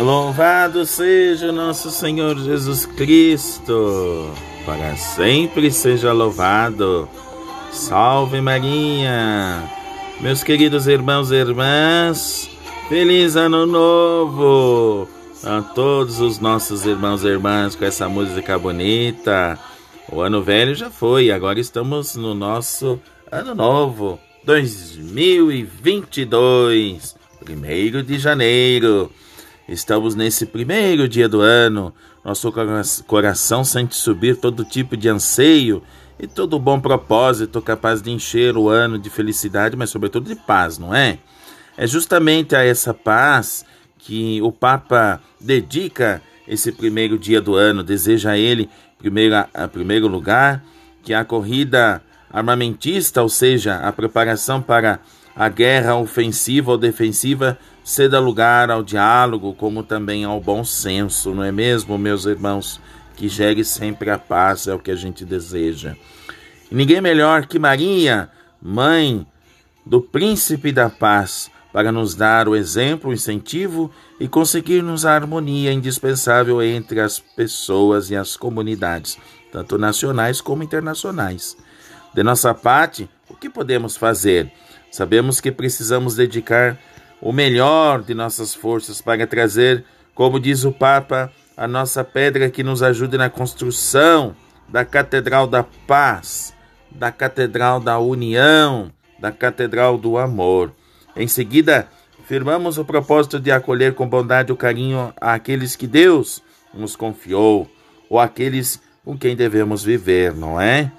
Louvado seja nosso Senhor Jesus Cristo, para sempre seja louvado. Salve Maria, meus queridos irmãos e irmãs, feliz ano novo a todos os nossos irmãos e irmãs com essa música bonita. O ano velho já foi, agora estamos no nosso ano novo, 2022, primeiro de janeiro. Estamos nesse primeiro dia do ano. Nosso coração sente subir todo tipo de anseio e todo bom propósito capaz de encher o ano de felicidade, mas sobretudo de paz, não é? É justamente a essa paz que o Papa dedica esse primeiro dia do ano. Deseja a ele, primeiro, a primeiro lugar, que a corrida armamentista, ou seja, a preparação para a guerra ofensiva ou defensiva, ceda lugar ao diálogo, como também ao bom senso, não é mesmo, meus irmãos? Que gere sempre a paz, é o que a gente deseja. E ninguém melhor que Maria, mãe do príncipe da paz, para nos dar o exemplo, o incentivo e conseguirmos a harmonia indispensável entre as pessoas e as comunidades, tanto nacionais como internacionais. De nossa parte, que podemos fazer? Sabemos que precisamos dedicar o melhor de nossas forças para trazer, como diz o Papa, a nossa pedra que nos ajude na construção da Catedral da Paz, da Catedral da União, da Catedral do Amor. Em seguida, firmamos o propósito de acolher com bondade e carinho aqueles que Deus nos confiou, ou aqueles com quem devemos viver, não é?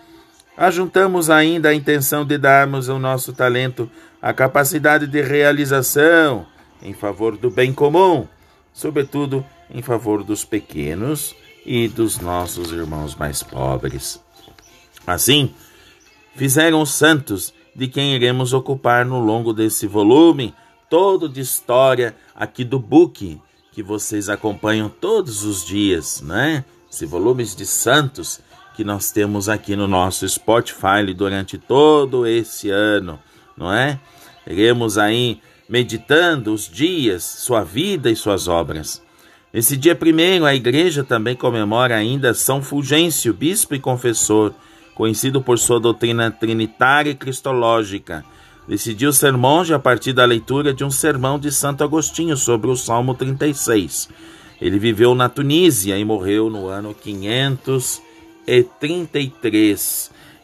Ajuntamos ainda a intenção de darmos ao nosso talento a capacidade de realização em favor do bem comum, sobretudo em favor dos pequenos e dos nossos irmãos mais pobres. Assim, fizeram os santos de quem iremos ocupar no longo desse volume todo de história aqui do book que vocês acompanham todos os dias, né? Esse volumes de santos que nós temos aqui no nosso Spotify durante todo esse ano, não é? Iremos aí meditando os dias, sua vida e suas obras. Nesse dia primeiro, a igreja também comemora ainda São Fulgêncio, bispo e confessor, conhecido por sua doutrina trinitária e cristológica. Decidiu ser monge a partir da leitura de um sermão de Santo Agostinho sobre o Salmo 36. Ele viveu na Tunísia e morreu no ano 533.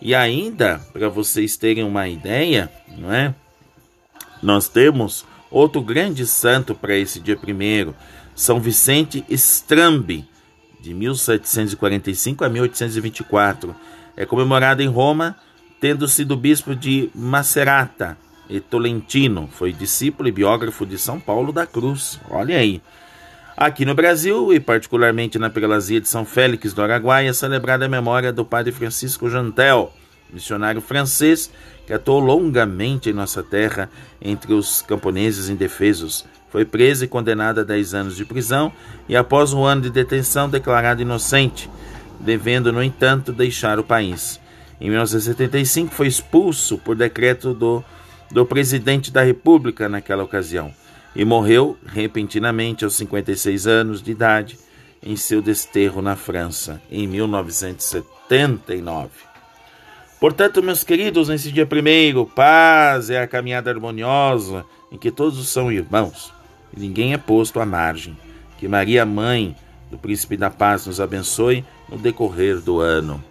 E ainda, para vocês terem uma ideia, não é? Nós temos outro grande santo para esse dia primeiro, São Vicente Strambi, de 1745 a 1824 é comemorado em Roma, tendo sido bispo de Macerata e Tolentino. Foi discípulo e biógrafo de São Paulo da Cruz. Olha aí. Aqui no Brasil, e particularmente na Prelazia de São Félix do Araguaia, é celebrada a memória do padre Francisco Jantel, missionário francês que atuou longamente em nossa terra entre os camponeses indefesos. Foi preso e condenado a 10 anos de prisão e, após um ano de detenção, declarado inocente devendo, no entanto, deixar o país. Em 1975 foi expulso por decreto do, do presidente da República naquela ocasião e morreu repentinamente aos 56 anos de idade em seu desterro na França em 1979. Portanto, meus queridos, nesse dia primeiro, paz é a caminhada harmoniosa em que todos são irmãos e ninguém é posto à margem. Que Maria, mãe do Príncipe da Paz, nos abençoe no decorrer do ano.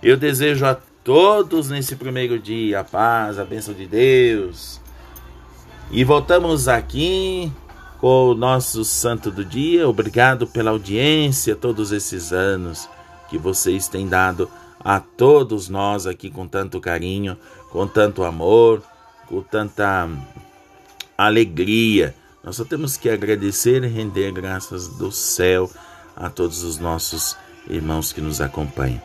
Eu desejo a todos nesse primeiro dia a paz, a bênção de Deus. E voltamos aqui com o nosso santo do dia. Obrigado pela audiência todos esses anos que vocês têm dado a todos nós aqui com tanto carinho, com tanto amor, com tanta alegria. Nós só temos que agradecer e render graças do céu a todos os nossos irmãos que nos acompanham.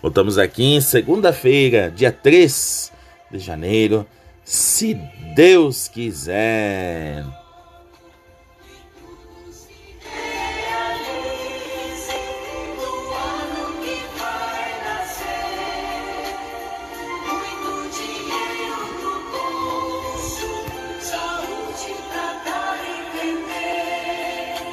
Voltamos aqui segunda-feira, dia 3 de janeiro, se Deus quiser.